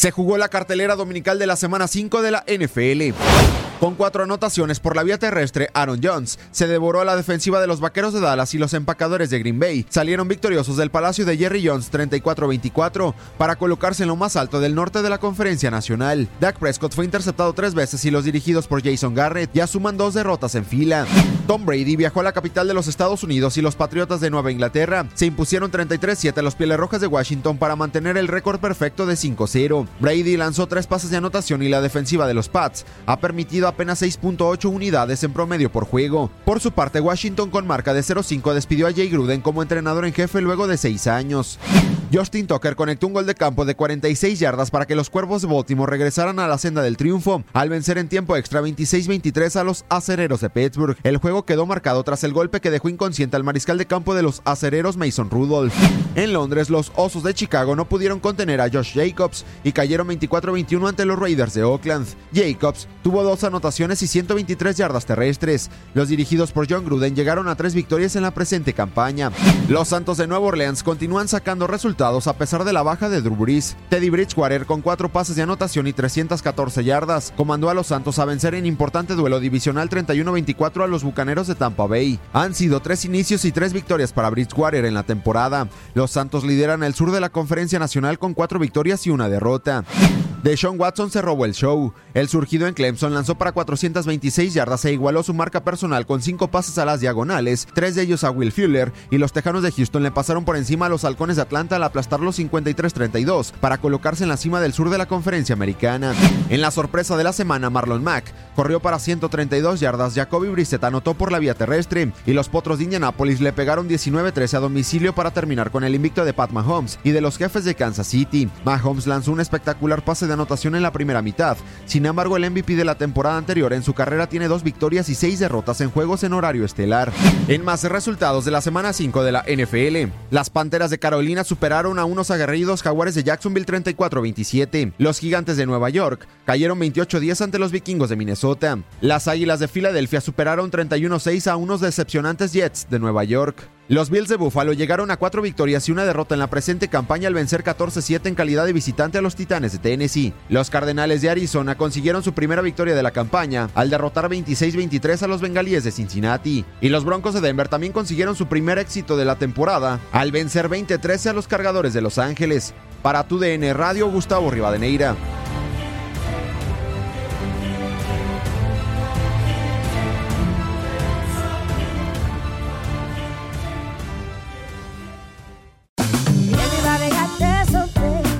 Se jugó la cartelera dominical de la semana 5 de la NFL. Con cuatro anotaciones por la vía terrestre, Aaron Jones se devoró a la defensiva de los Vaqueros de Dallas y los empacadores de Green Bay salieron victoriosos del Palacio de Jerry Jones 34-24 para colocarse en lo más alto del norte de la Conferencia Nacional. Dak Prescott fue interceptado tres veces y los dirigidos por Jason Garrett ya suman dos derrotas en fila. Tom Brady viajó a la capital de los Estados Unidos y los Patriotas de Nueva Inglaterra se impusieron 33-7 a los Pieles Rojas de Washington para mantener el récord perfecto de 5-0. Brady lanzó tres pases de anotación y la defensiva de los Pats ha permitido apenas 6.8 unidades en promedio por juego. Por su parte, Washington con marca de 0-5 despidió a Jay Gruden como entrenador en jefe luego de seis años. Justin Tucker conectó un gol de campo de 46 yardas para que los Cuervos de Baltimore regresaran a la senda del triunfo, al vencer en tiempo extra 26-23 a los acereros de Pittsburgh. El juego quedó marcado tras el golpe que dejó inconsciente al mariscal de campo de los acereros Mason Rudolph. En Londres, los Osos de Chicago no pudieron contener a Josh Jacobs y cayeron 24-21 ante los Raiders de Oakland. Jacobs tuvo dos anotaciones y 123 yardas terrestres. Los dirigidos por John Gruden llegaron a tres victorias en la presente campaña. Los Santos de Nueva Orleans continúan sacando resultados a pesar de la baja de Drew Brees. Teddy Bridgewater con cuatro pases de anotación y 314 yardas comandó a los Santos a vencer en importante duelo divisional 31-24 a los Bucaneros de Tampa Bay. Han sido tres inicios y tres victorias para Bridgewater en la temporada. Los Santos lideran el sur de la Conferencia Nacional con cuatro victorias y una derrota. Deshaun Watson se robó el show. El surgido en Clemson lanzó para 426 yardas e igualó su marca personal con cinco pases a las diagonales, tres de ellos a Will Fuller, y los Tejanos de Houston le pasaron por encima a los Halcones de Atlanta al aplastar los 53-32 para colocarse en la cima del sur de la conferencia americana. En la sorpresa de la semana, Marlon Mack corrió para 132 yardas, Jacoby Brissett anotó por la vía terrestre y los Potros de Indianapolis le pegaron 19-13 a domicilio para terminar con el invicto de Pat Mahomes y de los jefes de Kansas City. Mahomes lanzó un espectacular pase de anotación en la primera mitad. Sin embargo, el MVP de la temporada anterior en su carrera tiene dos victorias y seis derrotas en juegos en horario estelar. En más resultados de la semana 5 de la NFL, las Panteras de Carolina superaron a unos aguerridos jaguares de Jacksonville 34-27. Los Gigantes de Nueva York cayeron 28-10 ante los Vikingos de Minnesota. Las Águilas de Filadelfia superaron 31-6 a unos decepcionantes Jets de Nueva York. Los Bills de Buffalo llegaron a cuatro victorias y una derrota en la presente campaña al vencer 14-7 en calidad de visitante a los Titanes de Tennessee. Los Cardenales de Arizona consiguieron su primera victoria de la campaña al derrotar 26-23 a los Bengalíes de Cincinnati. Y los Broncos de Denver también consiguieron su primer éxito de la temporada al vencer 20-13 a los Cargadores de Los Ángeles. Para tu DN Radio, Gustavo Rivadeneira.